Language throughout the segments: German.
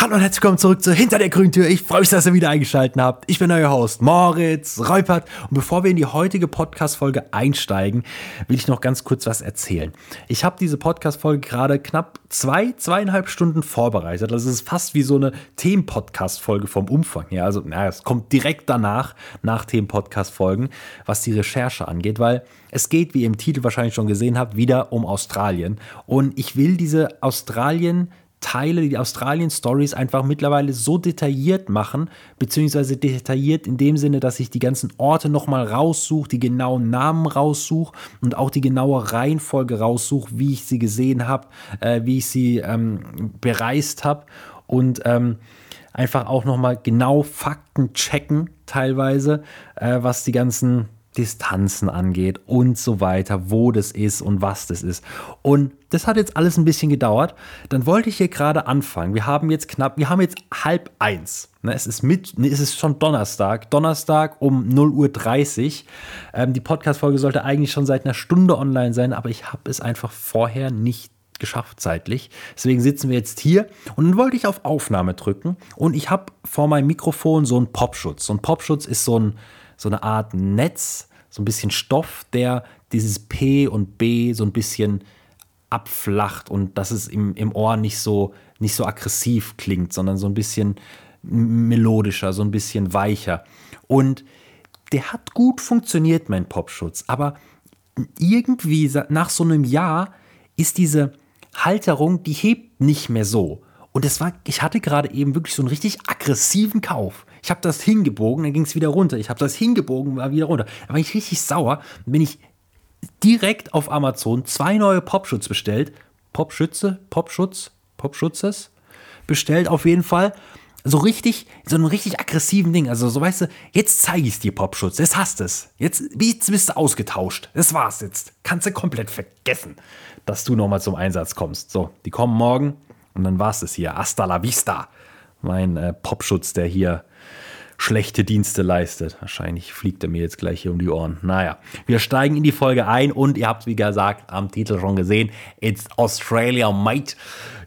Hallo und herzlich willkommen zurück zu Hinter der Grüntür. Ich freue mich, dass ihr wieder eingeschaltet habt. Ich bin euer Host Moritz Reupert und bevor wir in die heutige Podcast-Folge einsteigen, will ich noch ganz kurz was erzählen. Ich habe diese Podcast-Folge gerade knapp zwei, zweieinhalb Stunden vorbereitet. Das ist fast wie so eine Themen-Podcast-Folge vom Umfang her. Also, naja, es kommt direkt danach, nach Themen-Podcast-Folgen, was die Recherche angeht, weil es geht, wie ihr im Titel wahrscheinlich schon gesehen habt, wieder um Australien. Und ich will diese Australien- Teile, die Australien-Stories einfach mittlerweile so detailliert machen, beziehungsweise detailliert in dem Sinne, dass ich die ganzen Orte nochmal raussuche, die genauen Namen raussuche und auch die genaue Reihenfolge raussuche, wie ich sie gesehen habe, äh, wie ich sie ähm, bereist habe und ähm, einfach auch nochmal genau Fakten checken, teilweise, äh, was die ganzen Distanzen angeht und so weiter, wo das ist und was das ist. Und das hat jetzt alles ein bisschen gedauert. Dann wollte ich hier gerade anfangen. Wir haben jetzt knapp, wir haben jetzt halb eins. Ne, es ist mit, es ist schon Donnerstag. Donnerstag um 0.30 Uhr. Ähm, die Podcast-Folge sollte eigentlich schon seit einer Stunde online sein, aber ich habe es einfach vorher nicht geschafft zeitlich. Deswegen sitzen wir jetzt hier und dann wollte ich auf Aufnahme drücken und ich habe vor meinem Mikrofon so einen Popschutz. So ein Popschutz ist so, ein, so eine Art Netz, so ein bisschen Stoff, der dieses P und B so ein bisschen abflacht und dass es im, im Ohr nicht so, nicht so aggressiv klingt, sondern so ein bisschen melodischer, so ein bisschen weicher. Und der hat gut funktioniert, mein Popschutz, aber irgendwie nach so einem Jahr ist diese Halterung, die hebt nicht mehr so. Und es war, ich hatte gerade eben wirklich so einen richtig aggressiven Kauf. Ich habe das hingebogen, dann ging es wieder runter. Ich habe das hingebogen, war wieder runter. Da war ich richtig sauer. Dann bin ich direkt auf Amazon zwei neue Popschutz bestellt. Popschütze, Popschutz, Popschutzes bestellt auf jeden Fall. So richtig, so einen richtig aggressiven Ding. Also so weißt du, jetzt zeige ich es dir, Popschutz. Jetzt hast es. Jetzt, jetzt bist du ausgetauscht. Das war's jetzt. Kannst du komplett vergessen, dass du nochmal zum Einsatz kommst. So, die kommen morgen und dann war's es hier. Hasta la vista. Mein äh, Popschutz, der hier schlechte Dienste leistet. Wahrscheinlich fliegt er mir jetzt gleich hier um die Ohren. Naja, wir steigen in die Folge ein und ihr habt, wie gesagt, am Titel schon gesehen, It's Australia, mate.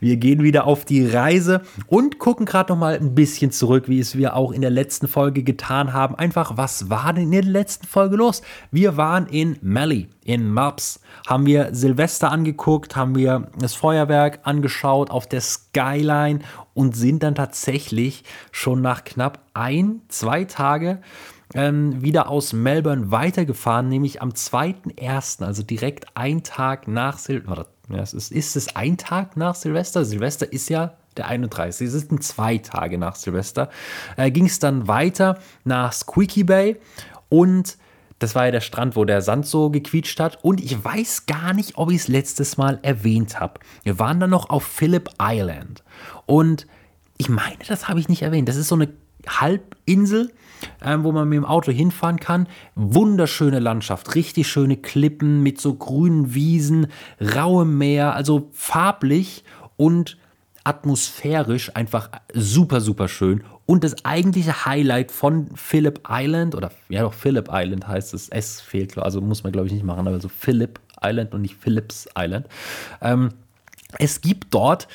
Wir gehen wieder auf die Reise und gucken gerade noch mal ein bisschen zurück, wie es wir auch in der letzten Folge getan haben. Einfach, was war denn in der letzten Folge los? Wir waren in Mali, in Maps, haben wir Silvester angeguckt, haben wir das Feuerwerk angeschaut auf der Skyline und sind dann tatsächlich schon nach knapp ein, zwei Tage ähm, wieder aus Melbourne weitergefahren, nämlich am 2.1., also direkt ein Tag nach Silvester ja, es ist, ist es ein Tag nach Silvester? Silvester ist ja der 31. Es sind zwei Tage nach Silvester. Äh, Ging es dann weiter nach Squeaky Bay und das war ja der Strand, wo der Sand so gequietscht hat. Und ich weiß gar nicht, ob ich es letztes Mal erwähnt habe. Wir waren dann noch auf Phillip Island. Und ich meine, das habe ich nicht erwähnt. Das ist so eine Halbinsel ähm, wo man mit dem Auto hinfahren kann. Wunderschöne Landschaft, richtig schöne Klippen mit so grünen Wiesen, rauem Meer, also farblich und atmosphärisch einfach super, super schön. Und das eigentliche Highlight von Phillip Island, oder ja doch, Phillip Island heißt es, S fehlt, also muss man glaube ich nicht machen, aber so Phillip Island und nicht Phillips Island. Ähm, es gibt dort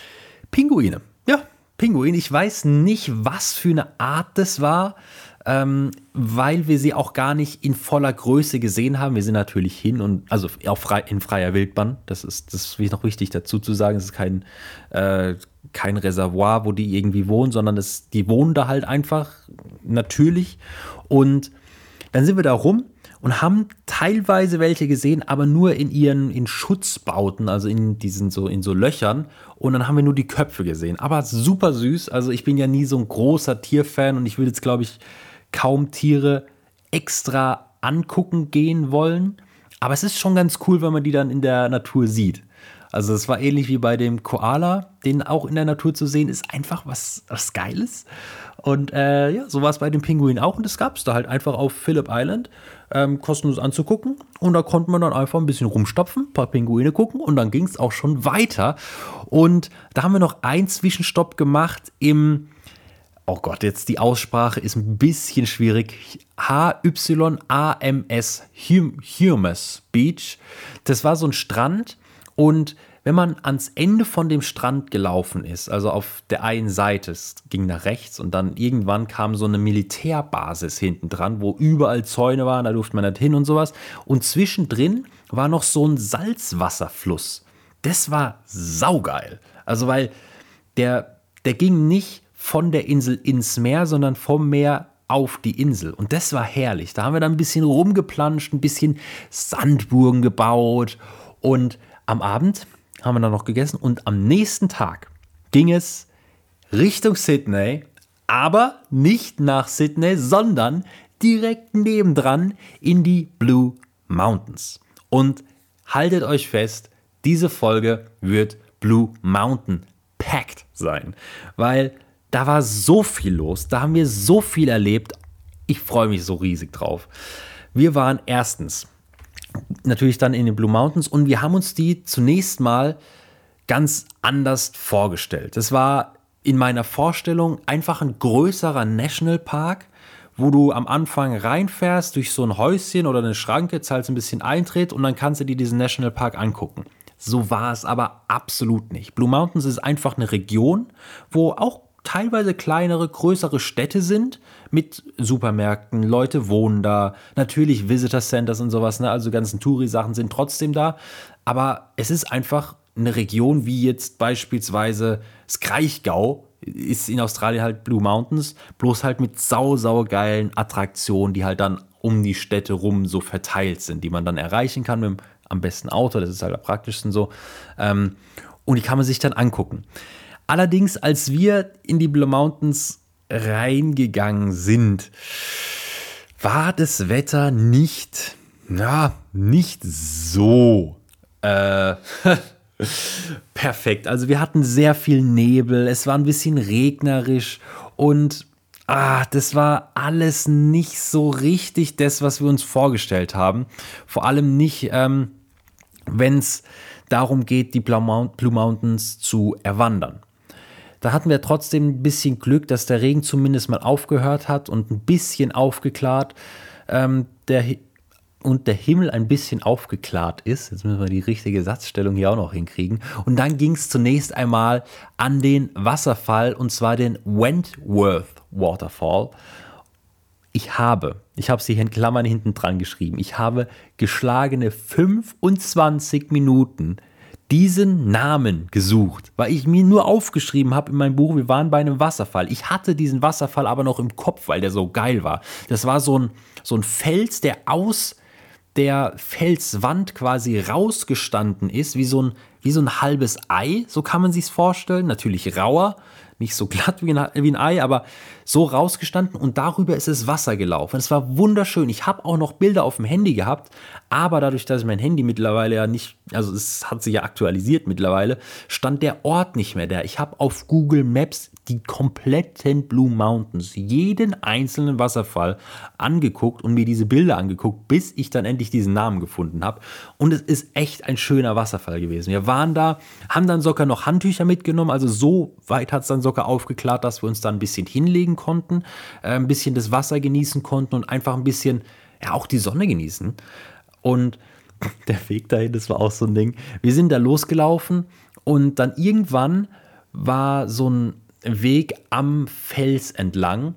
Pinguine. Ja, Pinguin. Ich weiß nicht, was für eine Art das war ähm, weil wir sie auch gar nicht in voller Größe gesehen haben. Wir sind natürlich hin und also auch frei, in freier Wildbahn. Das ist, das ist noch wichtig dazu zu sagen. Es ist kein, äh, kein Reservoir, wo die irgendwie wohnen, sondern das, die wohnen da halt einfach natürlich. Und dann sind wir da rum und haben teilweise welche gesehen, aber nur in ihren in Schutzbauten, also in diesen so in so Löchern. Und dann haben wir nur die Köpfe gesehen. Aber super süß. Also ich bin ja nie so ein großer Tierfan und ich würde jetzt glaube ich kaum Tiere extra angucken gehen wollen. Aber es ist schon ganz cool, wenn man die dann in der Natur sieht. Also es war ähnlich wie bei dem Koala, den auch in der Natur zu sehen, ist einfach was, was Geiles. Und äh, ja, so war es bei dem Pinguin auch. Und das gab es da halt einfach auf Phillip Island, ähm, kostenlos anzugucken. Und da konnte man dann einfach ein bisschen rumstopfen, ein paar Pinguine gucken und dann ging es auch schon weiter. Und da haben wir noch einen Zwischenstopp gemacht im oh Gott, jetzt die Aussprache ist ein bisschen schwierig. H-Y-A-M-S, Humus Beach. Das war so ein Strand und wenn man ans Ende von dem Strand gelaufen ist, also auf der einen Seite, es ging nach rechts und dann irgendwann kam so eine Militärbasis hinten dran, wo überall Zäune waren, da durfte man nicht hin und sowas. Und zwischendrin war noch so ein Salzwasserfluss. Das war saugeil. Also, weil der, der ging nicht von der Insel ins Meer, sondern vom Meer auf die Insel. Und das war herrlich. Da haben wir dann ein bisschen rumgeplanscht, ein bisschen Sandburgen gebaut. Und am Abend haben wir dann noch gegessen. Und am nächsten Tag ging es Richtung Sydney, aber nicht nach Sydney, sondern direkt nebendran in die Blue Mountains. Und haltet euch fest, diese Folge wird Blue Mountain packed sein, weil da war so viel los, da haben wir so viel erlebt. Ich freue mich so riesig drauf. Wir waren erstens natürlich dann in den Blue Mountains und wir haben uns die zunächst mal ganz anders vorgestellt. Das war in meiner Vorstellung einfach ein größerer Nationalpark, wo du am Anfang reinfährst durch so ein Häuschen oder eine Schranke, zahlst ein bisschen Eintritt und dann kannst du dir diesen Nationalpark angucken. So war es aber absolut nicht. Blue Mountains ist einfach eine Region, wo auch teilweise kleinere, größere Städte sind mit Supermärkten, Leute wohnen da, natürlich Visitor Centers und sowas, ne? also ganzen Touri-Sachen sind trotzdem da, aber es ist einfach eine Region wie jetzt beispielsweise das Kraichgau, ist in Australien halt Blue Mountains, bloß halt mit sau, sau geilen Attraktionen, die halt dann um die Städte rum so verteilt sind, die man dann erreichen kann mit dem am besten Auto, das ist halt am praktischsten so. Ähm, und die kann man sich dann angucken. Allerdings, als wir in die Blue Mountains reingegangen sind, war das Wetter nicht, ja, nicht so äh, perfekt. Also wir hatten sehr viel Nebel, es war ein bisschen regnerisch und ah, das war alles nicht so richtig das, was wir uns vorgestellt haben. Vor allem nicht, ähm, wenn es darum geht, die Blue Mountains zu erwandern. Da hatten wir trotzdem ein bisschen Glück, dass der Regen zumindest mal aufgehört hat und ein bisschen aufgeklärt. Ähm, der, und der Himmel ein bisschen aufgeklärt ist. Jetzt müssen wir die richtige Satzstellung hier auch noch hinkriegen. Und dann ging es zunächst einmal an den Wasserfall und zwar den Wentworth Waterfall. Ich habe, ich habe es hier in Klammern hinten dran geschrieben, ich habe geschlagene 25 Minuten diesen Namen gesucht, weil ich mir nur aufgeschrieben habe in meinem Buch, wir waren bei einem Wasserfall. Ich hatte diesen Wasserfall aber noch im Kopf, weil der so geil war. Das war so ein, so ein Fels, der aus der Felswand quasi rausgestanden ist, wie so ein, wie so ein halbes Ei, so kann man sich vorstellen. Natürlich rauer, nicht so glatt wie ein, wie ein Ei, aber so rausgestanden und darüber ist es Wasser gelaufen. Es war wunderschön. Ich habe auch noch Bilder auf dem Handy gehabt, aber dadurch, dass mein Handy mittlerweile ja nicht, also es hat sich ja aktualisiert mittlerweile, stand der Ort nicht mehr da. Ich habe auf Google Maps die kompletten Blue Mountains, jeden einzelnen Wasserfall angeguckt und mir diese Bilder angeguckt, bis ich dann endlich diesen Namen gefunden habe. Und es ist echt ein schöner Wasserfall gewesen. Wir waren da, haben dann sogar noch Handtücher mitgenommen, also so weit hat es dann sogar aufgeklärt, dass wir uns da ein bisschen hinlegen konnten, äh, ein bisschen das Wasser genießen konnten und einfach ein bisschen, ja, auch die Sonne genießen. Und der Weg dahin, das war auch so ein Ding. Wir sind da losgelaufen und dann irgendwann war so ein Weg am Fels entlang,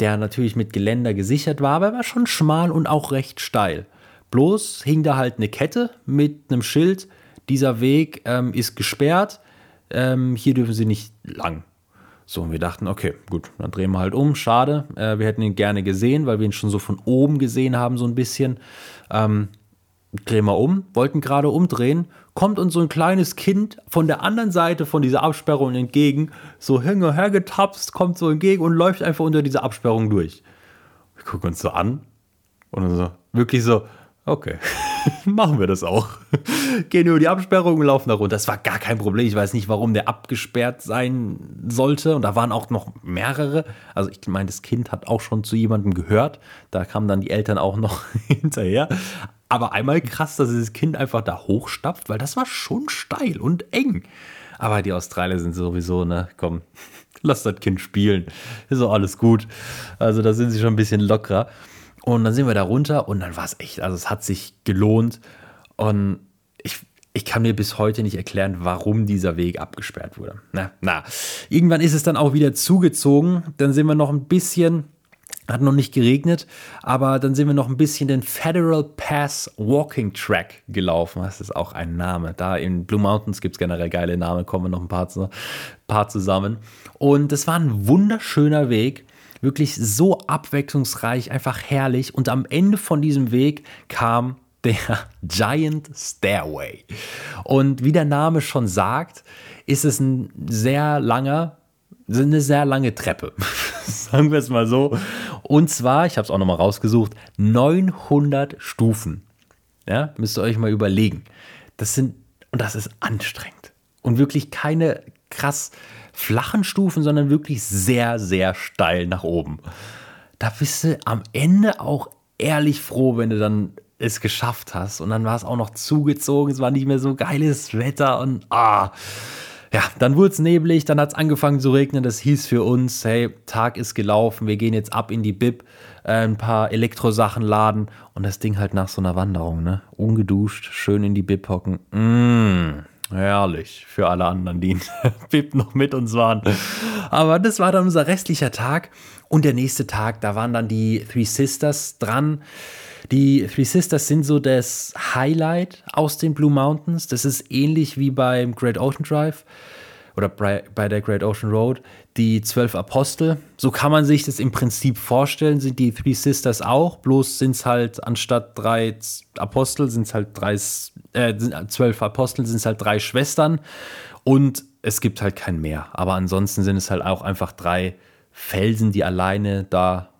der natürlich mit Geländer gesichert war, aber er war schon schmal und auch recht steil. Bloß hing da halt eine Kette mit einem Schild, dieser Weg ähm, ist gesperrt, ähm, hier dürfen Sie nicht lang. So, und wir dachten, okay, gut, dann drehen wir halt um. Schade, äh, wir hätten ihn gerne gesehen, weil wir ihn schon so von oben gesehen haben, so ein bisschen. Ähm, drehen wir um, wollten gerade umdrehen, kommt uns so ein kleines Kind von der anderen Seite von dieser Absperrung entgegen, so hergetapst, kommt so entgegen und läuft einfach unter dieser Absperrung durch. Wir gucken uns so an und so, wirklich so, okay, machen wir das auch. Gehen über die Absperrung laufen da runter. Das war gar kein Problem. Ich weiß nicht, warum der abgesperrt sein sollte. Und da waren auch noch mehrere. Also ich meine, das Kind hat auch schon zu jemandem gehört. Da kamen dann die Eltern auch noch hinterher. Aber einmal krass, dass dieses Kind einfach da hochstapft, weil das war schon steil und eng. Aber die Australier sind sowieso, ne, komm, lass das Kind spielen. Ist doch alles gut. Also da sind sie schon ein bisschen lockerer. Und dann sind wir da runter und dann war es echt, also es hat sich gelohnt. Und ich, ich kann mir bis heute nicht erklären, warum dieser Weg abgesperrt wurde. Na, na. Irgendwann ist es dann auch wieder zugezogen. Dann sind wir noch ein bisschen, hat noch nicht geregnet, aber dann sind wir noch ein bisschen den Federal Pass Walking Track gelaufen. Das ist auch ein Name. Da in Blue Mountains gibt es generell geile Namen, kommen wir noch ein paar, paar zusammen. Und es war ein wunderschöner Weg wirklich so abwechslungsreich, einfach herrlich. Und am Ende von diesem Weg kam der Giant Stairway. Und wie der Name schon sagt, ist es ein sehr langer, eine sehr lange Treppe. Sagen wir es mal so. Und zwar, ich habe es auch nochmal rausgesucht, 900 Stufen. Ja, müsst ihr euch mal überlegen. Das sind, und das ist anstrengend. Und wirklich keine krass flachen Stufen, sondern wirklich sehr, sehr steil nach oben. Da bist du am Ende auch ehrlich froh, wenn du dann es geschafft hast. Und dann war es auch noch zugezogen, es war nicht mehr so geiles Wetter und ah. Ja, dann wurde es neblig, dann hat es angefangen zu regnen. Das hieß für uns, hey, Tag ist gelaufen, wir gehen jetzt ab in die Bib, äh, ein paar Elektrosachen laden und das Ding halt nach so einer Wanderung, ne? Ungeduscht, schön in die Bib hocken. Mmh. Herrlich für alle anderen, die in Bib noch mit uns waren. Aber das war dann unser restlicher Tag. Und der nächste Tag, da waren dann die Three Sisters dran. Die Three Sisters sind so das Highlight aus den Blue Mountains. Das ist ähnlich wie beim Great Ocean Drive oder bei der Great Ocean Road. Die zwölf Apostel, so kann man sich das im Prinzip vorstellen, sind die Three Sisters auch. Bloß sind es halt anstatt drei Apostel, sind es halt drei, äh, zwölf Apostel, sind es halt drei Schwestern. Und es gibt halt kein Meer. Aber ansonsten sind es halt auch einfach drei Felsen, die alleine da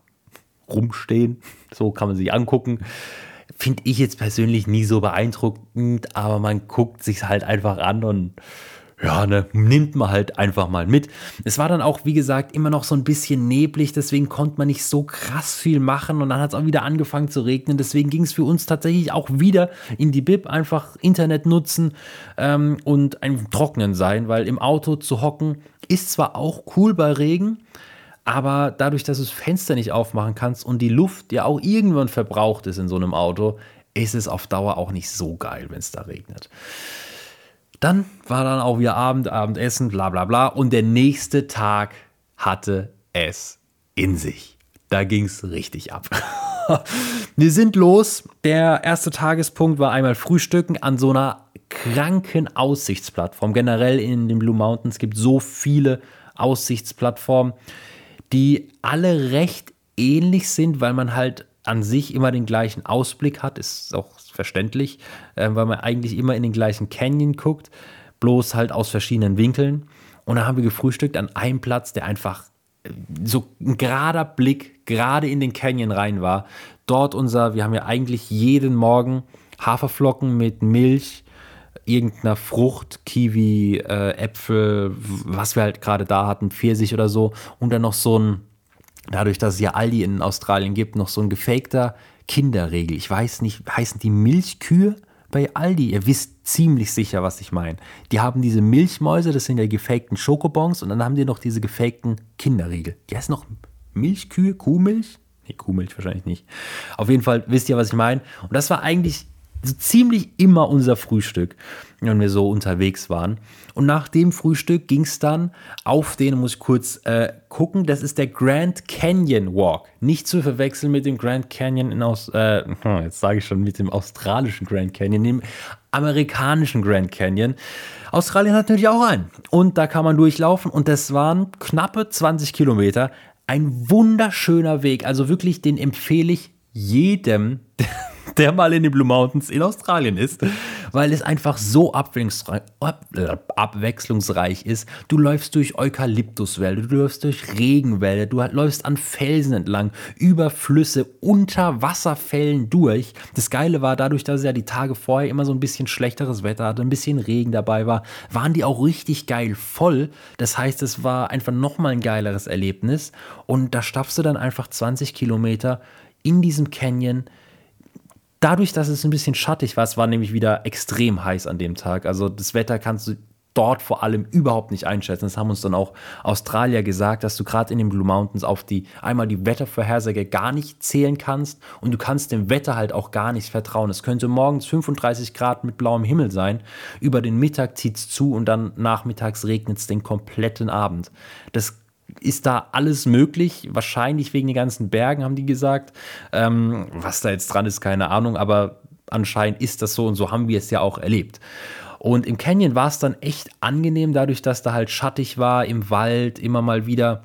rumstehen. So kann man sich angucken. Finde ich jetzt persönlich nie so beeindruckend, aber man guckt sich halt einfach an und ja, ne, nimmt man halt einfach mal mit. Es war dann auch, wie gesagt, immer noch so ein bisschen neblig, deswegen konnte man nicht so krass viel machen und dann hat es auch wieder angefangen zu regnen. Deswegen ging es für uns tatsächlich auch wieder in die Bib, einfach Internet nutzen ähm, und ein Trocknen sein, weil im Auto zu hocken ist zwar auch cool bei Regen, aber dadurch, dass du das Fenster nicht aufmachen kannst und die Luft ja auch irgendwann verbraucht ist in so einem Auto, ist es auf Dauer auch nicht so geil, wenn es da regnet. Dann war dann auch wieder Abend, Abendessen, bla bla bla. Und der nächste Tag hatte es in sich. Da ging es richtig ab. Wir sind los. Der erste Tagespunkt war einmal Frühstücken an so einer kranken Aussichtsplattform. Generell in den Blue Mountains gibt es so viele Aussichtsplattformen die alle recht ähnlich sind, weil man halt an sich immer den gleichen Ausblick hat, ist auch verständlich, äh, weil man eigentlich immer in den gleichen Canyon guckt, bloß halt aus verschiedenen Winkeln. Und da haben wir gefrühstückt an einem Platz, der einfach äh, so ein gerader Blick gerade in den Canyon rein war. Dort unser, wir haben ja eigentlich jeden Morgen Haferflocken mit Milch, irgendeiner Frucht, Kiwi, äh, Äpfel, was wir halt gerade da hatten, Pfirsich oder so. Und dann noch so ein, dadurch, dass es ja Aldi in Australien gibt, noch so ein gefakter Kinderregel. Ich weiß nicht, heißen die Milchkühe bei Aldi? Ihr wisst ziemlich sicher, was ich meine. Die haben diese Milchmäuse, das sind ja gefakten Schokobons, und dann haben die noch diese gefakten Kinderriegel. Die heißen noch Milchkühe, Kuhmilch? Nee, Kuhmilch wahrscheinlich nicht. Auf jeden Fall wisst ihr, was ich meine. Und das war eigentlich ziemlich immer unser Frühstück, wenn wir so unterwegs waren. Und nach dem Frühstück ging es dann auf den, muss ich kurz äh, gucken, das ist der Grand Canyon Walk. Nicht zu verwechseln mit dem Grand Canyon in Aus, äh, hm, jetzt sage ich schon mit dem australischen Grand Canyon, dem amerikanischen Grand Canyon. Australien hat natürlich auch einen. Und da kann man durchlaufen und das waren knappe 20 Kilometer. Ein wunderschöner Weg. Also wirklich, den empfehle ich jedem, der mal in den Blue Mountains in Australien ist, weil es einfach so abwechslungsreich ist. Du läufst durch Eukalyptuswälder, du läufst durch Regenwälder, du läufst an Felsen entlang, über Flüsse, unter Wasserfällen durch. Das Geile war, dadurch, dass es ja die Tage vorher immer so ein bisschen schlechteres Wetter hatte, ein bisschen Regen dabei war, waren die auch richtig geil voll. Das heißt, es war einfach nochmal ein geileres Erlebnis. Und da stapfst du dann einfach 20 Kilometer in diesem Canyon dadurch, dass es ein bisschen schattig war, es war nämlich wieder extrem heiß an dem Tag. Also das Wetter kannst du dort vor allem überhaupt nicht einschätzen. Das haben uns dann auch Australier gesagt, dass du gerade in den Blue Mountains auf die einmal die Wettervorhersage gar nicht zählen kannst und du kannst dem Wetter halt auch gar nicht vertrauen. Es könnte morgens 35 Grad mit blauem Himmel sein, über den Mittag zieht es zu und dann nachmittags regnet es den kompletten Abend. Das ist da alles möglich, wahrscheinlich wegen den ganzen Bergen, haben die gesagt. Ähm, was da jetzt dran ist, keine Ahnung, aber anscheinend ist das so und so haben wir es ja auch erlebt. Und im Canyon war es dann echt angenehm, dadurch, dass da halt schattig war, im Wald immer mal wieder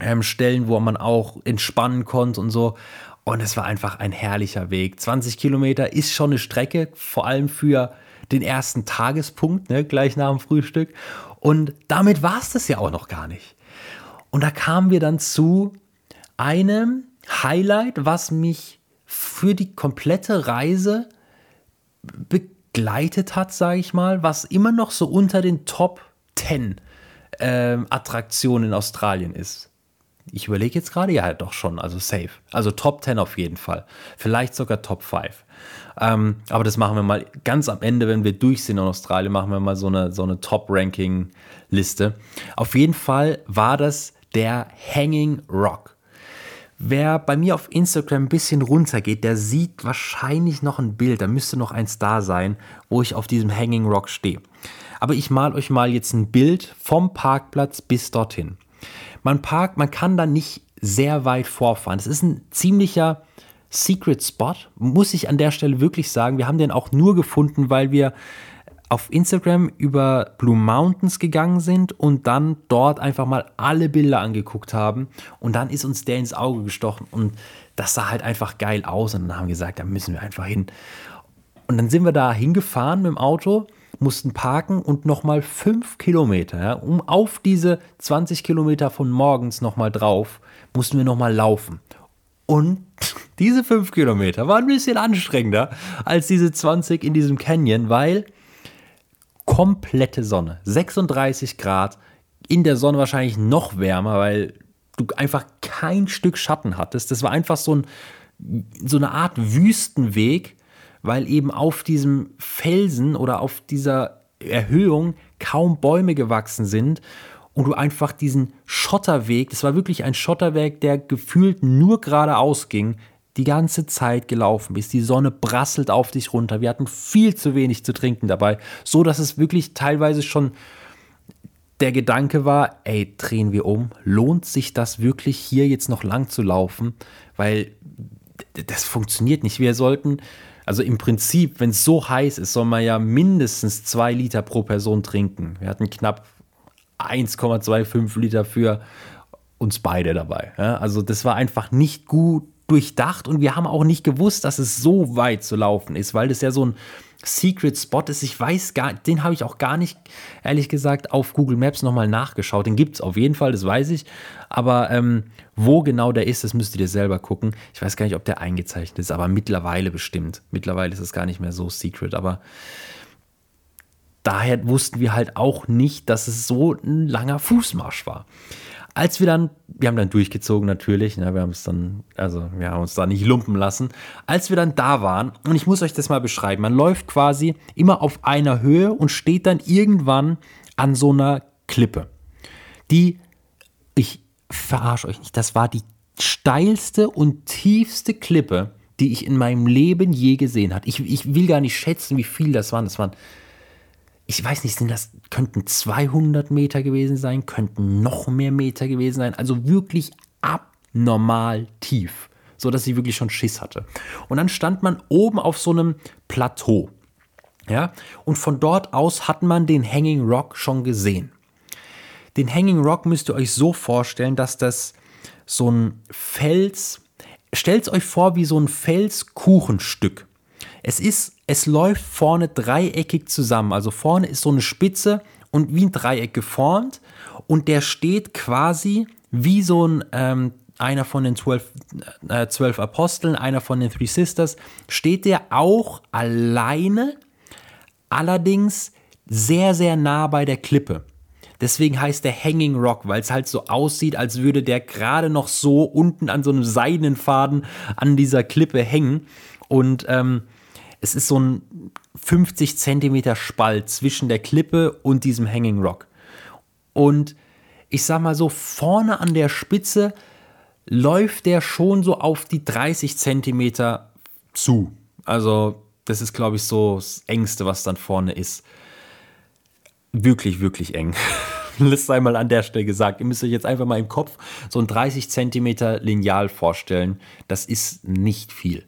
ähm, Stellen, wo man auch entspannen konnte und so. Und es war einfach ein herrlicher Weg. 20 Kilometer ist schon eine Strecke, vor allem für den ersten Tagespunkt, ne, gleich nach dem Frühstück. Und damit war es das ja auch noch gar nicht. Und da kamen wir dann zu einem Highlight, was mich für die komplette Reise begleitet hat, sage ich mal, was immer noch so unter den Top 10 äh, Attraktionen in Australien ist. Ich überlege jetzt gerade, ja, doch schon, also safe. Also Top 10 auf jeden Fall. Vielleicht sogar Top 5. Ähm, aber das machen wir mal ganz am Ende, wenn wir durch sind in Australien, machen wir mal so eine, so eine Top-Ranking-Liste. Auf jeden Fall war das der Hanging Rock. Wer bei mir auf Instagram ein bisschen runtergeht, der sieht wahrscheinlich noch ein Bild, da müsste noch eins da sein, wo ich auf diesem Hanging Rock stehe. Aber ich mal euch mal jetzt ein Bild vom Parkplatz bis dorthin. Man parkt, man kann da nicht sehr weit vorfahren. Es ist ein ziemlicher Secret Spot, muss ich an der Stelle wirklich sagen. Wir haben den auch nur gefunden, weil wir auf Instagram über Blue Mountains gegangen sind und dann dort einfach mal alle Bilder angeguckt haben. Und dann ist uns der ins Auge gestochen und das sah halt einfach geil aus. Und dann haben wir gesagt, da müssen wir einfach hin. Und dann sind wir da hingefahren mit dem Auto, mussten parken und nochmal fünf Kilometer, ja, um auf diese 20 Kilometer von morgens nochmal drauf, mussten wir nochmal laufen. Und diese fünf Kilometer waren ein bisschen anstrengender als diese 20 in diesem Canyon, weil komplette Sonne. 36 Grad, in der Sonne wahrscheinlich noch wärmer, weil du einfach kein Stück Schatten hattest. Das war einfach so, ein, so eine Art Wüstenweg, weil eben auf diesem Felsen oder auf dieser Erhöhung kaum Bäume gewachsen sind und du einfach diesen Schotterweg, das war wirklich ein Schotterweg, der gefühlt nur geradeaus ging, die ganze Zeit gelaufen bist. Die Sonne brasselt auf dich runter. Wir hatten viel zu wenig zu trinken dabei, so dass es wirklich teilweise schon der Gedanke war, ey, drehen wir um, lohnt sich das wirklich hier jetzt noch lang zu laufen, weil das funktioniert nicht. Wir sollten, also im Prinzip, wenn es so heiß ist, soll man ja mindestens zwei Liter pro Person trinken. Wir hatten knapp 1,25 Liter für uns beide dabei. Also das war einfach nicht gut durchdacht und wir haben auch nicht gewusst, dass es so weit zu laufen ist, weil das ja so ein Secret Spot ist. Ich weiß gar, den habe ich auch gar nicht, ehrlich gesagt, auf Google Maps nochmal nachgeschaut. Den gibt es auf jeden Fall, das weiß ich. Aber ähm, wo genau der ist, das müsst ihr selber gucken. Ich weiß gar nicht, ob der eingezeichnet ist, aber mittlerweile bestimmt. Mittlerweile ist es gar nicht mehr so secret, aber daher wussten wir halt auch nicht, dass es so ein langer Fußmarsch war als wir dann, wir haben dann durchgezogen natürlich, ne, wir haben es dann, also wir haben uns da nicht lumpen lassen, als wir dann da waren, und ich muss euch das mal beschreiben, man läuft quasi immer auf einer Höhe und steht dann irgendwann an so einer Klippe, die, ich verarsche euch nicht, das war die steilste und tiefste Klippe, die ich in meinem Leben je gesehen habe. Ich, ich will gar nicht schätzen, wie viel das waren. Das waren ich weiß nicht, sind das, könnten 200 Meter gewesen sein, könnten noch mehr Meter gewesen sein, also wirklich abnormal tief, so dass sie wirklich schon Schiss hatte. Und dann stand man oben auf so einem Plateau, ja, und von dort aus hat man den Hanging Rock schon gesehen. Den Hanging Rock müsst ihr euch so vorstellen, dass das so ein Fels, stellt euch vor wie so ein Felskuchenstück. Es ist, es läuft vorne dreieckig zusammen. Also vorne ist so eine Spitze und wie ein Dreieck geformt und der steht quasi wie so ein ähm, einer von den zwölf, äh, zwölf Aposteln, einer von den Three Sisters, steht der auch alleine, allerdings sehr, sehr nah bei der Klippe. Deswegen heißt der Hanging Rock, weil es halt so aussieht, als würde der gerade noch so unten an so einem seidenen Faden an dieser Klippe hängen. Und ähm, es ist so ein 50 Zentimeter Spalt zwischen der Klippe und diesem Hanging Rock. Und ich sag mal so, vorne an der Spitze läuft der schon so auf die 30 Zentimeter zu. Also, das ist, glaube ich, so das Engste, was dann vorne ist. Wirklich, wirklich eng. Das sei mal an der Stelle gesagt. Ihr müsst euch jetzt einfach mal im Kopf so ein 30 Zentimeter Lineal vorstellen. Das ist nicht viel.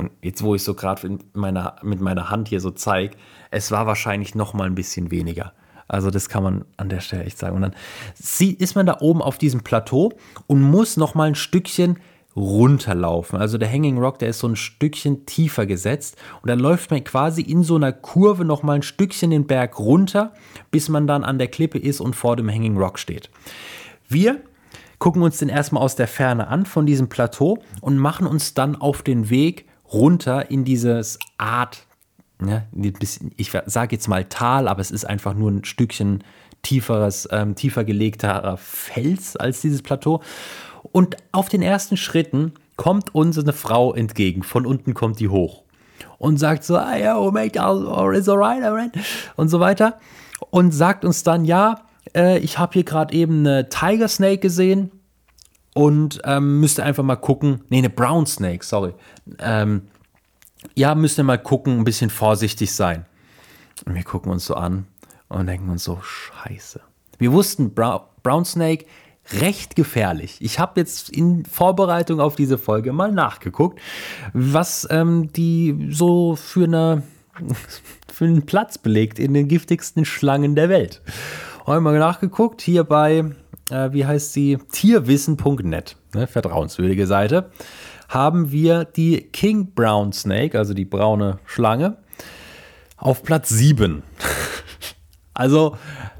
Und jetzt, wo ich so gerade mit meiner, mit meiner Hand hier so zeige, es war wahrscheinlich noch mal ein bisschen weniger. Also das kann man an der Stelle echt sagen. Und dann ist man da oben auf diesem Plateau und muss noch mal ein Stückchen runterlaufen. Also der Hanging Rock, der ist so ein Stückchen tiefer gesetzt und dann läuft man quasi in so einer Kurve noch mal ein Stückchen den Berg runter, bis man dann an der Klippe ist und vor dem Hanging Rock steht. Wir gucken uns den erstmal aus der Ferne an von diesem Plateau und machen uns dann auf den Weg runter in dieses Art, ne, ich sage jetzt mal Tal, aber es ist einfach nur ein Stückchen tieferes, ähm, tiefer gelegter Fels als dieses Plateau. Und auf den ersten Schritten kommt uns eine Frau entgegen. Von unten kommt die hoch und sagt so, ah, yeah, oh, mate, oh, it's alright, alright, und so weiter. Und sagt uns dann, ja, äh, ich habe hier gerade eben eine Tiger Snake gesehen und ähm, müsste einfach mal gucken, nee, eine Brown Snake, sorry. Ähm, ja, müsst ihr mal gucken, ein bisschen vorsichtig sein. Und wir gucken uns so an und denken uns so, scheiße. Wir wussten, Brown Snake recht gefährlich. Ich habe jetzt in Vorbereitung auf diese Folge mal nachgeguckt, was ähm, die so für, eine, für einen Platz belegt in den giftigsten Schlangen der Welt. Habe mal nachgeguckt, hier bei, äh, wie heißt sie, tierwissen.net, ne, vertrauenswürdige Seite, haben wir die King Brown Snake, also die braune Schlange, auf Platz 7. also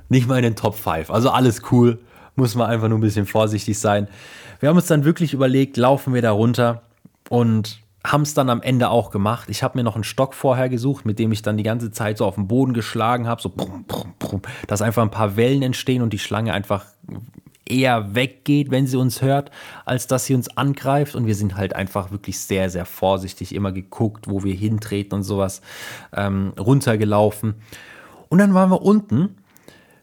nicht mal in den Top 5. Also alles cool muss man einfach nur ein bisschen vorsichtig sein. Wir haben uns dann wirklich überlegt, laufen wir da runter und haben es dann am Ende auch gemacht. Ich habe mir noch einen Stock vorher gesucht, mit dem ich dann die ganze Zeit so auf den Boden geschlagen habe, so brumm, brumm, brumm, dass einfach ein paar Wellen entstehen und die Schlange einfach eher weggeht, wenn sie uns hört, als dass sie uns angreift. Und wir sind halt einfach wirklich sehr, sehr vorsichtig, immer geguckt, wo wir hintreten und sowas, ähm, runtergelaufen. Und dann waren wir unten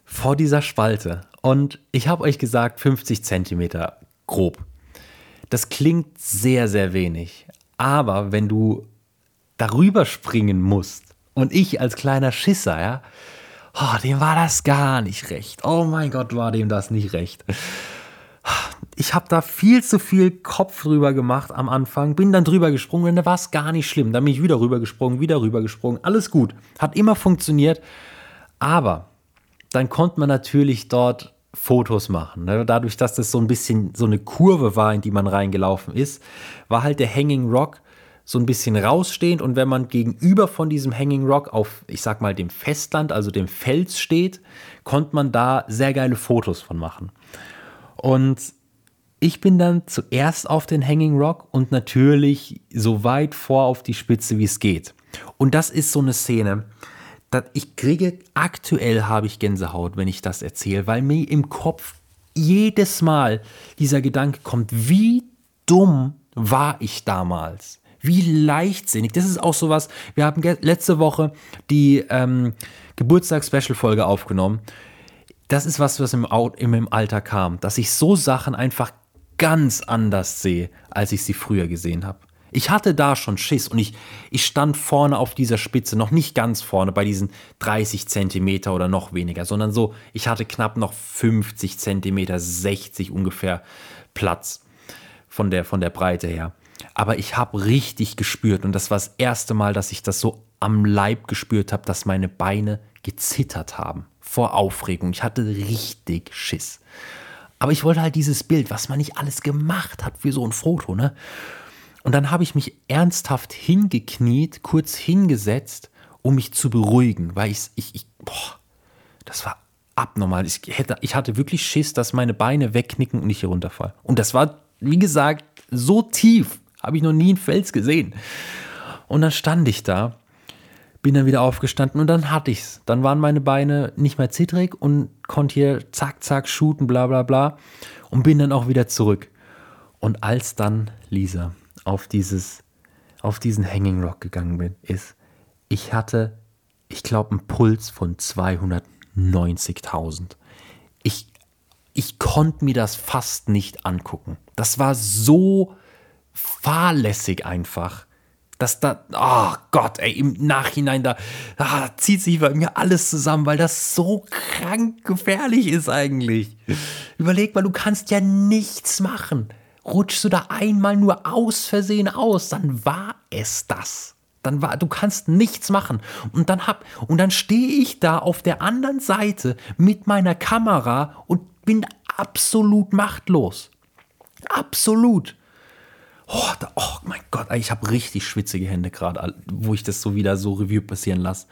vor dieser Spalte. Und ich habe euch gesagt, 50 Zentimeter grob. Das klingt sehr, sehr wenig. Aber wenn du darüber springen musst und ich als kleiner Schisser, ja, oh, dem war das gar nicht recht. Oh mein Gott, war dem das nicht recht. Ich habe da viel zu viel Kopf drüber gemacht am Anfang, bin dann drüber gesprungen und da war es gar nicht schlimm. Dann bin ich wieder rüber gesprungen, wieder rüber gesprungen, alles gut. Hat immer funktioniert. Aber dann konnte man natürlich dort Fotos machen. Ne? Dadurch, dass das so ein bisschen so eine Kurve war, in die man reingelaufen ist, war halt der Hanging Rock so ein bisschen rausstehend und wenn man gegenüber von diesem Hanging Rock auf, ich sag mal, dem Festland, also dem Fels steht, konnte man da sehr geile Fotos von machen. Und ich bin dann zuerst auf den Hanging Rock und natürlich so weit vor auf die Spitze, wie es geht. Und das ist so eine Szene, ich kriege, aktuell habe ich Gänsehaut, wenn ich das erzähle, weil mir im Kopf jedes Mal dieser Gedanke kommt, wie dumm war ich damals? Wie leichtsinnig. Das ist auch sowas. Wir haben letzte Woche die ähm, Geburtstags-Special-Folge aufgenommen. Das ist was, was im, im Alter kam, dass ich so Sachen einfach ganz anders sehe, als ich sie früher gesehen habe. Ich hatte da schon Schiss und ich, ich stand vorne auf dieser Spitze, noch nicht ganz vorne bei diesen 30 Zentimeter oder noch weniger, sondern so, ich hatte knapp noch 50 Zentimeter, 60 ungefähr Platz von der, von der Breite her. Aber ich habe richtig gespürt und das war das erste Mal, dass ich das so am Leib gespürt habe, dass meine Beine gezittert haben vor Aufregung. Ich hatte richtig Schiss. Aber ich wollte halt dieses Bild, was man nicht alles gemacht hat für so ein Foto, ne? Und dann habe ich mich ernsthaft hingekniet, kurz hingesetzt, um mich zu beruhigen, weil ich, ich, ich boah, das war abnormal. Ich, hätte, ich hatte wirklich Schiss, dass meine Beine wegknicken und ich hier runterfall. Und das war, wie gesagt, so tief, habe ich noch nie einen Fels gesehen. Und dann stand ich da, bin dann wieder aufgestanden und dann hatte ich's. Dann waren meine Beine nicht mehr zittrig und konnte hier zack, zack shooten, bla bla bla. Und bin dann auch wieder zurück. Und als dann Lisa auf dieses, auf diesen Hanging Rock gegangen bin, ist, ich hatte, ich glaube, einen Puls von 290.000. Ich, ich konnte mir das fast nicht angucken. Das war so fahrlässig einfach. Dass da, oh Gott, ey, im Nachhinein da ah, zieht sich bei mir alles zusammen, weil das so krank gefährlich ist eigentlich. Überleg mal, du kannst ja nichts machen. Rutschst du da einmal nur aus Versehen aus, dann war es das. Dann war, du kannst nichts machen. Und dann hab, und dann stehe ich da auf der anderen Seite mit meiner Kamera und bin absolut machtlos. Absolut. Oh, da, oh mein Gott, ich habe richtig schwitzige Hände gerade, wo ich das so wieder so Review passieren lasse.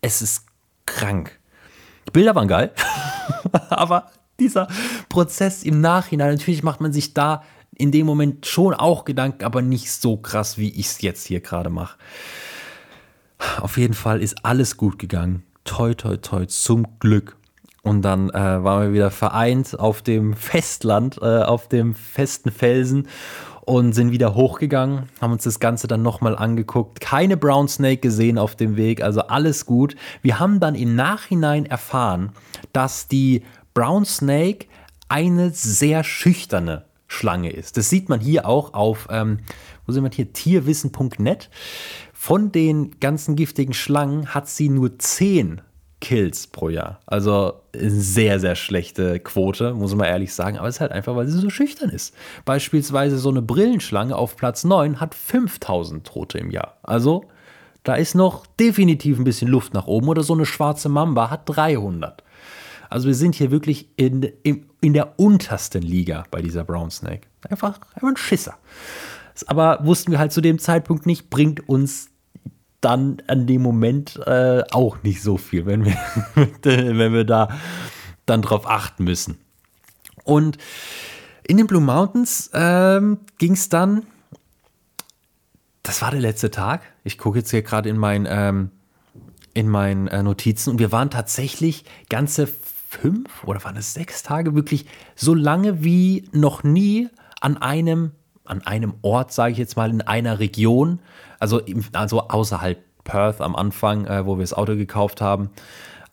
Es ist krank. Die Bilder waren geil, aber dieser Prozess im Nachhinein, natürlich macht man sich da in dem Moment schon auch Gedanken, aber nicht so krass, wie ich es jetzt hier gerade mache. Auf jeden Fall ist alles gut gegangen. Toi, toi, toi, zum Glück. Und dann äh, waren wir wieder vereint auf dem Festland, äh, auf dem festen Felsen und sind wieder hochgegangen, haben uns das Ganze dann nochmal angeguckt. Keine Brown Snake gesehen auf dem Weg, also alles gut. Wir haben dann im Nachhinein erfahren, dass die Brown Snake eine sehr schüchterne Schlange ist. Das sieht man hier auch auf, ähm, wo sind wir hier, tierwissen.net. Von den ganzen giftigen Schlangen hat sie nur 10 Kills pro Jahr. Also sehr, sehr schlechte Quote, muss man ehrlich sagen. Aber es ist halt einfach, weil sie so schüchtern ist. Beispielsweise so eine Brillenschlange auf Platz 9 hat 5000 Tote im Jahr. Also da ist noch definitiv ein bisschen Luft nach oben. Oder so eine schwarze Mamba hat 300. Also wir sind hier wirklich in, in, in der untersten Liga bei dieser Brown Snake. Einfach, einfach ein Schisser. Aber wussten wir halt zu dem Zeitpunkt nicht, bringt uns dann an dem Moment äh, auch nicht so viel, wenn wir, wenn wir da dann drauf achten müssen. Und in den Blue Mountains ähm, ging es dann, das war der letzte Tag. Ich gucke jetzt hier gerade in, mein, ähm, in meinen äh, Notizen und wir waren tatsächlich ganze fünf oder waren es sechs Tage wirklich so lange wie noch nie an einem an einem Ort, sage ich jetzt mal, in einer Region, also, also außerhalb Perth am Anfang, äh, wo wir das Auto gekauft haben.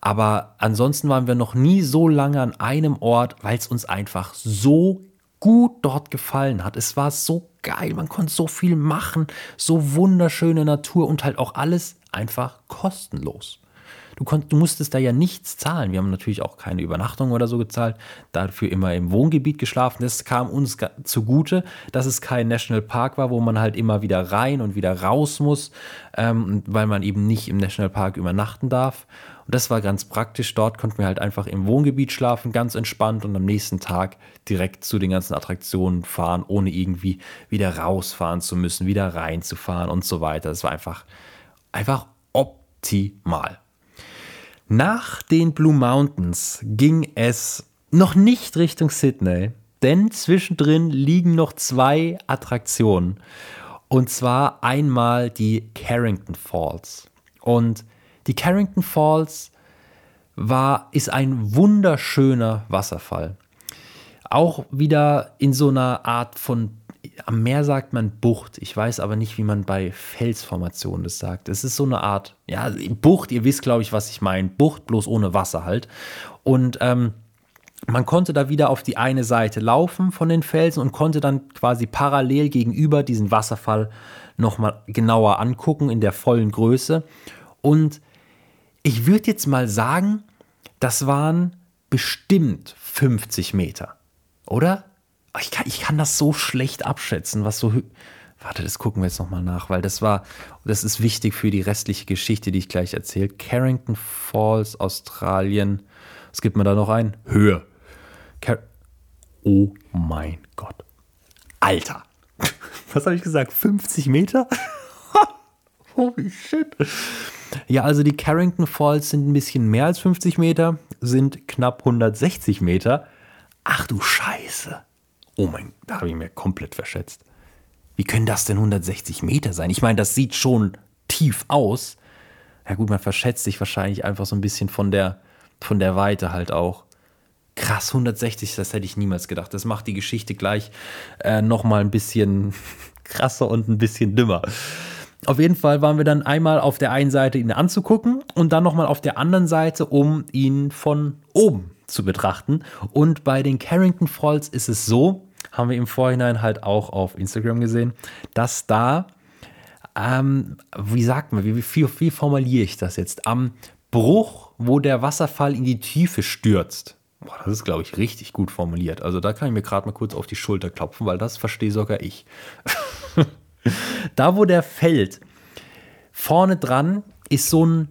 Aber ansonsten waren wir noch nie so lange an einem Ort, weil es uns einfach so gut dort gefallen hat. Es war so geil, man konnte so viel machen, so wunderschöne Natur und halt auch alles einfach kostenlos. Du, konnt, du musstest da ja nichts zahlen. Wir haben natürlich auch keine Übernachtung oder so gezahlt, dafür immer im Wohngebiet geschlafen. Das kam uns zugute, dass es kein Nationalpark war, wo man halt immer wieder rein und wieder raus muss, ähm, weil man eben nicht im Nationalpark übernachten darf. Und das war ganz praktisch. Dort konnten wir halt einfach im Wohngebiet schlafen, ganz entspannt und am nächsten Tag direkt zu den ganzen Attraktionen fahren, ohne irgendwie wieder rausfahren zu müssen, wieder reinzufahren und so weiter. Das war einfach, einfach optimal. Nach den Blue Mountains ging es noch nicht Richtung Sydney, denn zwischendrin liegen noch zwei Attraktionen. Und zwar einmal die Carrington Falls. Und die Carrington Falls war, ist ein wunderschöner Wasserfall. Auch wieder in so einer Art von am Meer sagt man Bucht. Ich weiß aber nicht, wie man bei Felsformationen das sagt. Es ist so eine Art, ja, Bucht, ihr wisst, glaube ich, was ich meine. Bucht, bloß ohne Wasser halt. Und ähm, man konnte da wieder auf die eine Seite laufen von den Felsen und konnte dann quasi parallel gegenüber diesen Wasserfall nochmal genauer angucken in der vollen Größe. Und ich würde jetzt mal sagen, das waren bestimmt 50 Meter, oder? Ich kann, ich kann das so schlecht abschätzen, was so. Warte, das gucken wir jetzt nochmal nach, weil das war, das ist wichtig für die restliche Geschichte, die ich gleich erzähle. Carrington Falls, Australien. Was gibt man da noch ein? Höhe. Car oh mein Gott. Alter. Was habe ich gesagt? 50 Meter? Holy shit. Ja, also die Carrington Falls sind ein bisschen mehr als 50 Meter, sind knapp 160 Meter. Ach du Scheiße. Oh mein, da habe ich mir komplett verschätzt. Wie können das denn 160 Meter sein? Ich meine, das sieht schon tief aus. Ja gut, man verschätzt sich wahrscheinlich einfach so ein bisschen von der, von der Weite halt auch. Krass, 160, das hätte ich niemals gedacht. Das macht die Geschichte gleich äh, nochmal ein bisschen krasser und ein bisschen dümmer. Auf jeden Fall waren wir dann einmal auf der einen Seite ihn anzugucken und dann nochmal auf der anderen Seite, um ihn von oben zu betrachten. Und bei den Carrington Falls ist es so, haben wir im Vorhinein halt auch auf Instagram gesehen, dass da, ähm, wie sagt man, wie, wie, wie formuliere ich das jetzt? Am Bruch, wo der Wasserfall in die Tiefe stürzt. Boah, das ist, glaube ich, richtig gut formuliert. Also da kann ich mir gerade mal kurz auf die Schulter klopfen, weil das verstehe sogar ich. da, wo der fällt, vorne dran ist so ein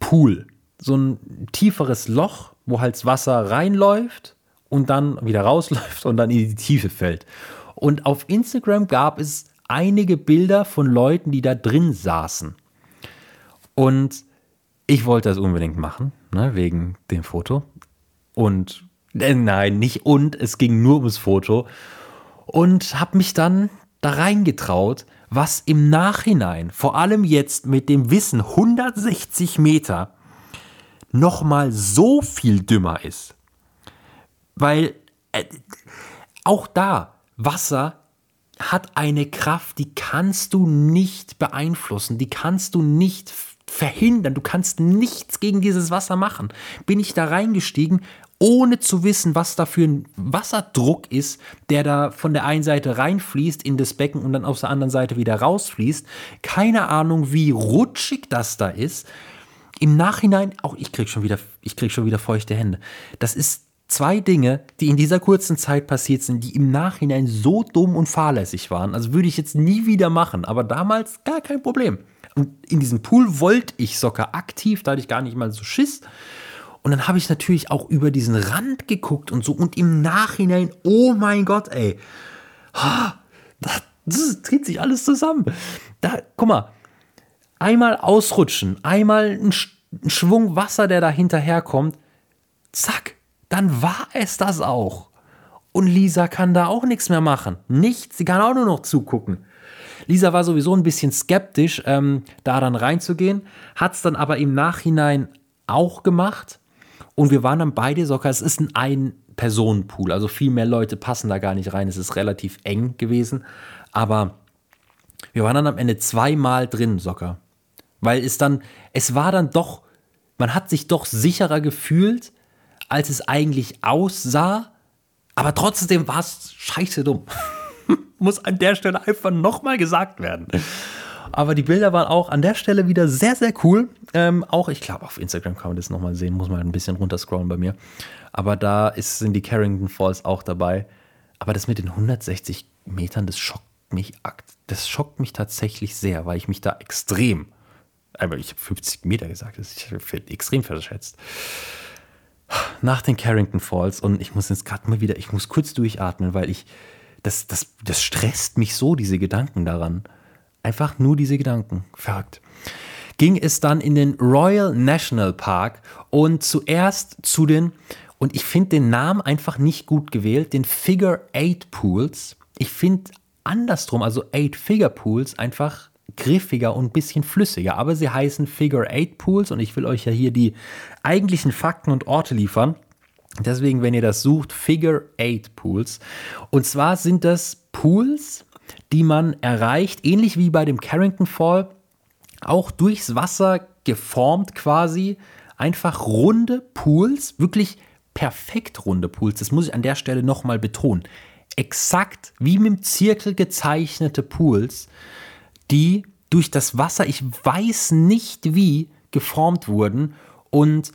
Pool, so ein tieferes Loch, wo halt das Wasser reinläuft und dann wieder rausläuft und dann in die Tiefe fällt. Und auf Instagram gab es einige Bilder von Leuten, die da drin saßen. Und ich wollte das unbedingt machen, ne, wegen dem Foto. Und äh, nein, nicht und, es ging nur ums Foto. Und habe mich dann da reingetraut, was im Nachhinein, vor allem jetzt mit dem Wissen 160 Meter, nochmal so viel dümmer ist. Weil äh, auch da, Wasser hat eine Kraft, die kannst du nicht beeinflussen, die kannst du nicht verhindern, du kannst nichts gegen dieses Wasser machen. Bin ich da reingestiegen, ohne zu wissen, was da für ein Wasserdruck ist, der da von der einen Seite reinfließt in das Becken und dann auf der anderen Seite wieder rausfließt. Keine Ahnung, wie rutschig das da ist. Im Nachhinein, auch ich krieg schon wieder, ich krieg schon wieder feuchte Hände. Das ist zwei Dinge, die in dieser kurzen Zeit passiert sind, die im Nachhinein so dumm und fahrlässig waren. Also würde ich jetzt nie wieder machen, aber damals gar kein Problem. Und in diesem Pool wollte ich sogar aktiv, da hatte ich gar nicht mal so Schiss. Und dann habe ich natürlich auch über diesen Rand geguckt und so. Und im Nachhinein, oh mein Gott, ey. Das, das dreht sich alles zusammen. Da, guck mal. Einmal ausrutschen, einmal ein, Schwung Wasser, der da hinterherkommt. Zack, dann war es das auch. Und Lisa kann da auch nichts mehr machen. Nichts, sie kann auch nur noch zugucken. Lisa war sowieso ein bisschen skeptisch, ähm, da dann reinzugehen, hat es dann aber im Nachhinein auch gemacht. Und wir waren dann beide sogar, es ist ein Ein-Personen-Pool, also viel mehr Leute passen da gar nicht rein. Es ist relativ eng gewesen. Aber wir waren dann am Ende zweimal drin, sogar. Weil es dann, es war dann doch, man hat sich doch sicherer gefühlt, als es eigentlich aussah. Aber trotzdem war es scheiße dumm. Muss an der Stelle einfach nochmal gesagt werden. Aber die Bilder waren auch an der Stelle wieder sehr, sehr cool. Ähm, auch, ich glaube, auf Instagram kann man das nochmal sehen, muss man ein bisschen runterscrollen bei mir. Aber da ist, sind die Carrington Falls auch dabei. Aber das mit den 160 Metern, das schockt mich, das schockt mich tatsächlich sehr, weil ich mich da extrem, aber ich habe 50 Meter gesagt, das ist extrem verschätzt. Nach den Carrington Falls und ich muss jetzt gerade mal wieder, ich muss kurz durchatmen, weil ich, das, das, das stresst mich so, diese Gedanken daran. Einfach nur diese Gedanken. Verrückt. Ging es dann in den Royal National Park und zuerst zu den, und ich finde den Namen einfach nicht gut gewählt, den Figure Eight Pools. Ich finde andersrum, also Eight Figure Pools, einfach griffiger und ein bisschen flüssiger. Aber sie heißen Figure Eight Pools und ich will euch ja hier die eigentlichen Fakten und Orte liefern. Deswegen, wenn ihr das sucht, Figure Eight Pools. Und zwar sind das Pools, die man erreicht, ähnlich wie bei dem Carrington Fall, auch durchs Wasser geformt quasi. Einfach runde Pools, wirklich perfekt runde Pools. Das muss ich an der Stelle nochmal betonen. Exakt wie mit dem Zirkel gezeichnete Pools, die durch das Wasser, ich weiß nicht wie, geformt wurden und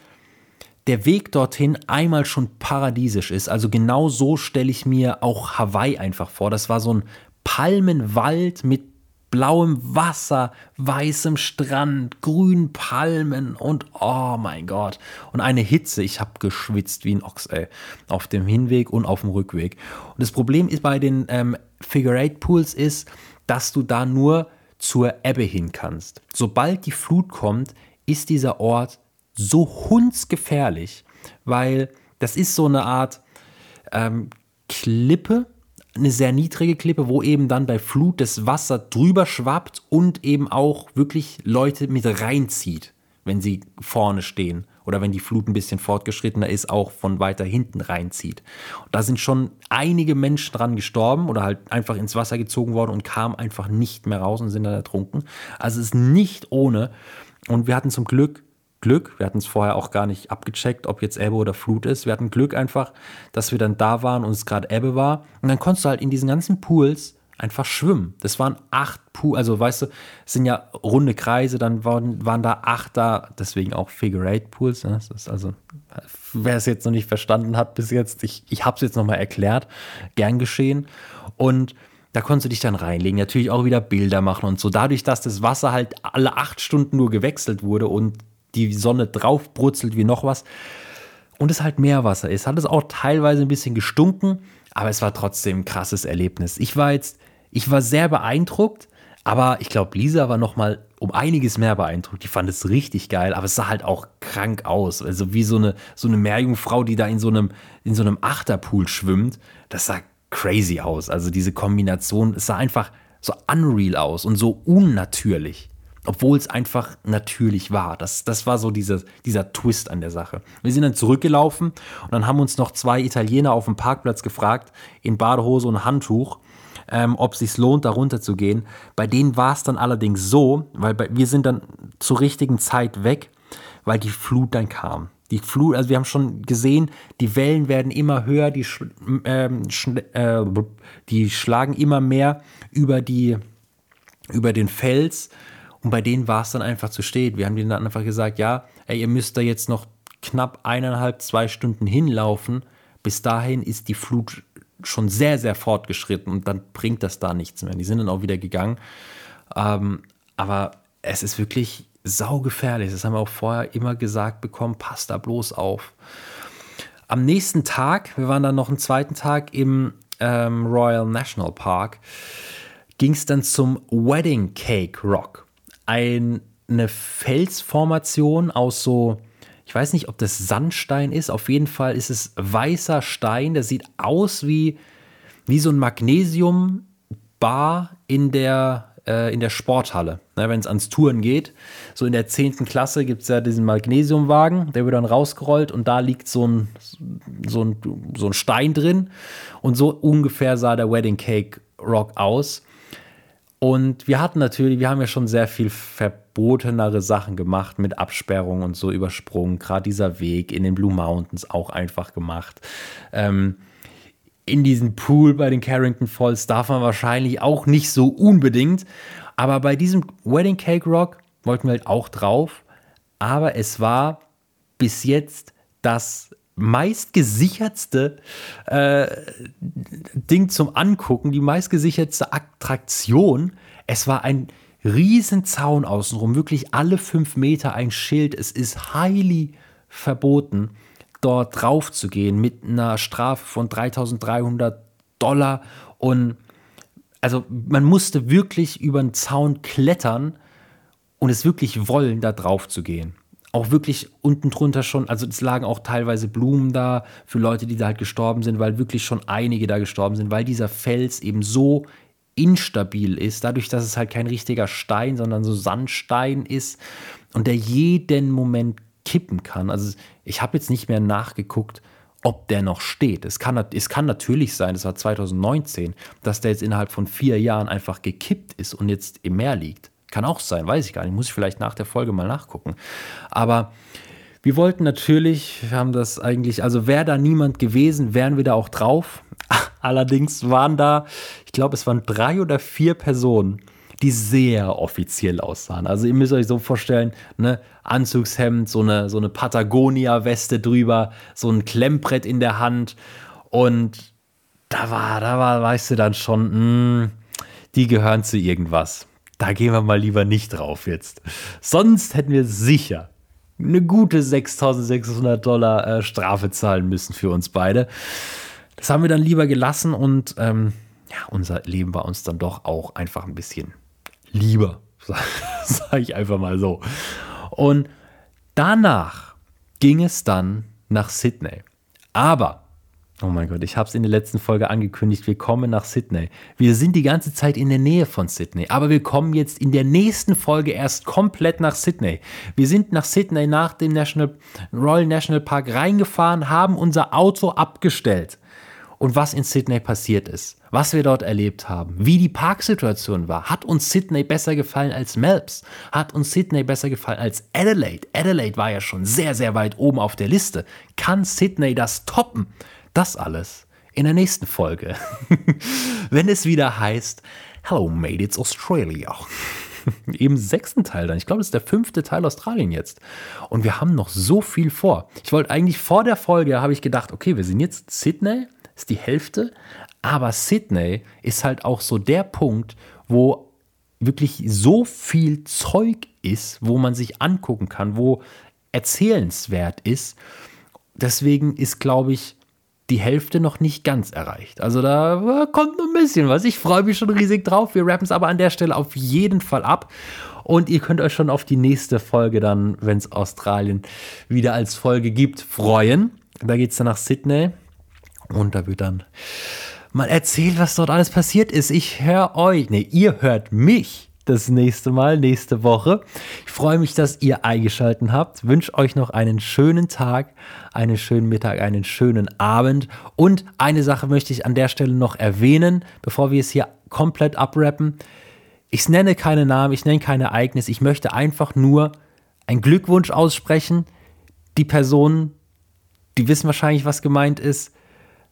der Weg dorthin einmal schon paradiesisch ist. Also genau so stelle ich mir auch Hawaii einfach vor. Das war so ein Palmenwald mit blauem Wasser, weißem Strand, grünen Palmen und oh mein Gott. Und eine Hitze. Ich habe geschwitzt wie ein Ochs, ey. Auf dem Hinweg und auf dem Rückweg. Und das Problem ist bei den ähm, Figure Eight Pools ist, dass du da nur zur Ebbe hin kannst. Sobald die Flut kommt, ist dieser Ort so hundsgefährlich, weil das ist so eine Art ähm, Klippe, eine sehr niedrige Klippe, wo eben dann bei Flut das Wasser drüber schwappt und eben auch wirklich Leute mit reinzieht, wenn sie vorne stehen oder wenn die Flut ein bisschen fortgeschrittener ist, auch von weiter hinten reinzieht. Und da sind schon einige Menschen dran gestorben oder halt einfach ins Wasser gezogen worden und kamen einfach nicht mehr raus und sind dann ertrunken. Also es ist nicht ohne. Und wir hatten zum Glück Glück. Wir hatten es vorher auch gar nicht abgecheckt, ob jetzt Ebbe oder Flut ist. Wir hatten Glück einfach, dass wir dann da waren und es gerade Ebbe war. Und dann konntest du halt in diesen ganzen Pools einfach schwimmen. Das waren acht Pools, also weißt du, es sind ja runde Kreise, dann waren, waren da acht da, deswegen auch Figure Eight Pools. Ne? Also, wer es jetzt noch nicht verstanden hat bis jetzt, ich, ich habe es jetzt nochmal erklärt, gern geschehen. Und da konntest du dich dann reinlegen, natürlich auch wieder Bilder machen und so. Dadurch, dass das Wasser halt alle acht Stunden nur gewechselt wurde und die Sonne drauf brutzelt wie noch was und es halt Meerwasser ist, hat es auch teilweise ein bisschen gestunken, aber es war trotzdem ein krasses Erlebnis. Ich war jetzt, ich war sehr beeindruckt, aber ich glaube, Lisa war noch mal um einiges mehr beeindruckt. Die fand es richtig geil, aber es sah halt auch krank aus. Also wie so eine, so eine Meerjungfrau, die da in so einem, in so einem Achterpool schwimmt. Das sah crazy aus. Also diese Kombination, es sah einfach so unreal aus und so unnatürlich obwohl es einfach natürlich war. Das, das war so diese, dieser Twist an der Sache. Wir sind dann zurückgelaufen und dann haben uns noch zwei Italiener auf dem Parkplatz gefragt, in Badehose und Handtuch, ähm, ob es sich lohnt, da runter zu gehen. Bei denen war es dann allerdings so, weil bei, wir sind dann zur richtigen Zeit weg, weil die Flut dann kam. Die Flut, also wir haben schon gesehen, die Wellen werden immer höher, die, ähm, äh, die schlagen immer mehr über, die, über den Fels und bei denen war es dann einfach zu spät. Wir haben denen dann einfach gesagt, ja, ey, ihr müsst da jetzt noch knapp eineinhalb, zwei Stunden hinlaufen. Bis dahin ist die Flut schon sehr, sehr fortgeschritten und dann bringt das da nichts mehr. Die sind dann auch wieder gegangen. Ähm, aber es ist wirklich saugefährlich. Das haben wir auch vorher immer gesagt bekommen. Passt da bloß auf. Am nächsten Tag, wir waren dann noch einen zweiten Tag im ähm, Royal National Park, ging es dann zum Wedding Cake Rock ein, eine Felsformation aus so, ich weiß nicht, ob das Sandstein ist, auf jeden Fall ist es weißer Stein, der sieht aus wie, wie so ein Magnesiumbar in der, äh, in der Sporthalle, ne, wenn es ans Touren geht. So in der 10. Klasse gibt es ja diesen Magnesiumwagen, der wird dann rausgerollt und da liegt so ein, so, ein, so ein Stein drin und so ungefähr sah der Wedding Cake Rock aus. Und wir hatten natürlich, wir haben ja schon sehr viel verbotenere Sachen gemacht mit Absperrungen und so übersprungen. Gerade dieser Weg in den Blue Mountains auch einfach gemacht. Ähm, in diesen Pool bei den Carrington Falls darf man wahrscheinlich auch nicht so unbedingt. Aber bei diesem Wedding Cake Rock wollten wir halt auch drauf. Aber es war bis jetzt das meistgesichertste äh, Ding zum Angucken, die meistgesichertste Attraktion. Es war ein Riesenzaun außenrum, wirklich alle fünf Meter ein Schild. Es ist highly verboten, dort drauf zu gehen mit einer Strafe von 3300 Dollar. Und also man musste wirklich über den Zaun klettern und es wirklich wollen, da drauf zu gehen auch wirklich unten drunter schon, also es lagen auch teilweise Blumen da für Leute, die da halt gestorben sind, weil wirklich schon einige da gestorben sind, weil dieser Fels eben so instabil ist, dadurch, dass es halt kein richtiger Stein, sondern so Sandstein ist und der jeden Moment kippen kann. Also ich habe jetzt nicht mehr nachgeguckt, ob der noch steht. Es kann, es kann natürlich sein, das war 2019, dass der jetzt innerhalb von vier Jahren einfach gekippt ist und jetzt im Meer liegt. Kann auch sein, weiß ich gar nicht. Muss ich vielleicht nach der Folge mal nachgucken. Aber wir wollten natürlich, wir haben das eigentlich, also wäre da niemand gewesen, wären wir da auch drauf. Allerdings waren da, ich glaube, es waren drei oder vier Personen, die sehr offiziell aussahen. Also ihr müsst euch so vorstellen, ne, Anzugshemd, so eine, so eine Patagonia-Weste drüber, so ein Klemmbrett in der Hand und da war, da war, weißt du dann schon, mh, hm, die gehören zu irgendwas da gehen wir mal lieber nicht drauf jetzt. Sonst hätten wir sicher eine gute 6600 Dollar äh, Strafe zahlen müssen für uns beide. Das haben wir dann lieber gelassen und ähm, ja, unser Leben war uns dann doch auch einfach ein bisschen lieber, sage ich einfach mal so. Und danach ging es dann nach Sydney. Aber Oh mein Gott, ich habe es in der letzten Folge angekündigt, wir kommen nach Sydney. Wir sind die ganze Zeit in der Nähe von Sydney, aber wir kommen jetzt in der nächsten Folge erst komplett nach Sydney. Wir sind nach Sydney nach dem National, Royal National Park reingefahren, haben unser Auto abgestellt. Und was in Sydney passiert ist, was wir dort erlebt haben, wie die Parksituation war, hat uns Sydney besser gefallen als Melbs, hat uns Sydney besser gefallen als Adelaide. Adelaide war ja schon sehr, sehr weit oben auf der Liste. Kann Sydney das toppen? Das alles in der nächsten Folge. Wenn es wieder heißt, Hello mate, it's Australia. Im sechsten Teil dann. Ich glaube, das ist der fünfte Teil Australien jetzt. Und wir haben noch so viel vor. Ich wollte eigentlich vor der Folge, habe ich gedacht, okay, wir sind jetzt Sydney, ist die Hälfte. Aber Sydney ist halt auch so der Punkt, wo wirklich so viel Zeug ist, wo man sich angucken kann, wo erzählenswert ist. Deswegen ist, glaube ich, die Hälfte noch nicht ganz erreicht. Also da kommt noch ein bisschen was. Ich freue mich schon riesig drauf. Wir rappen es aber an der Stelle auf jeden Fall ab. Und ihr könnt euch schon auf die nächste Folge dann, wenn es Australien wieder als Folge gibt, freuen. Da geht es dann nach Sydney. Und da wird dann mal erzählt, was dort alles passiert ist. Ich höre euch, ne, ihr hört mich das nächste Mal, nächste Woche. Ich freue mich, dass ihr eingeschaltet habt. Wünsche euch noch einen schönen Tag, einen schönen Mittag, einen schönen Abend. Und eine Sache möchte ich an der Stelle noch erwähnen, bevor wir es hier komplett abrappen. Ich nenne keine Namen, ich nenne kein Ereignis. Ich möchte einfach nur einen Glückwunsch aussprechen. Die Personen, die wissen wahrscheinlich, was gemeint ist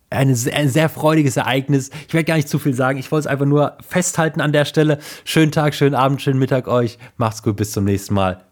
eine, ein sehr freudiges Ereignis. Ich werde gar nicht zu viel sagen. Ich wollte es einfach nur festhalten an der Stelle. Schönen Tag, schönen Abend, schönen Mittag euch. Macht's gut, bis zum nächsten Mal.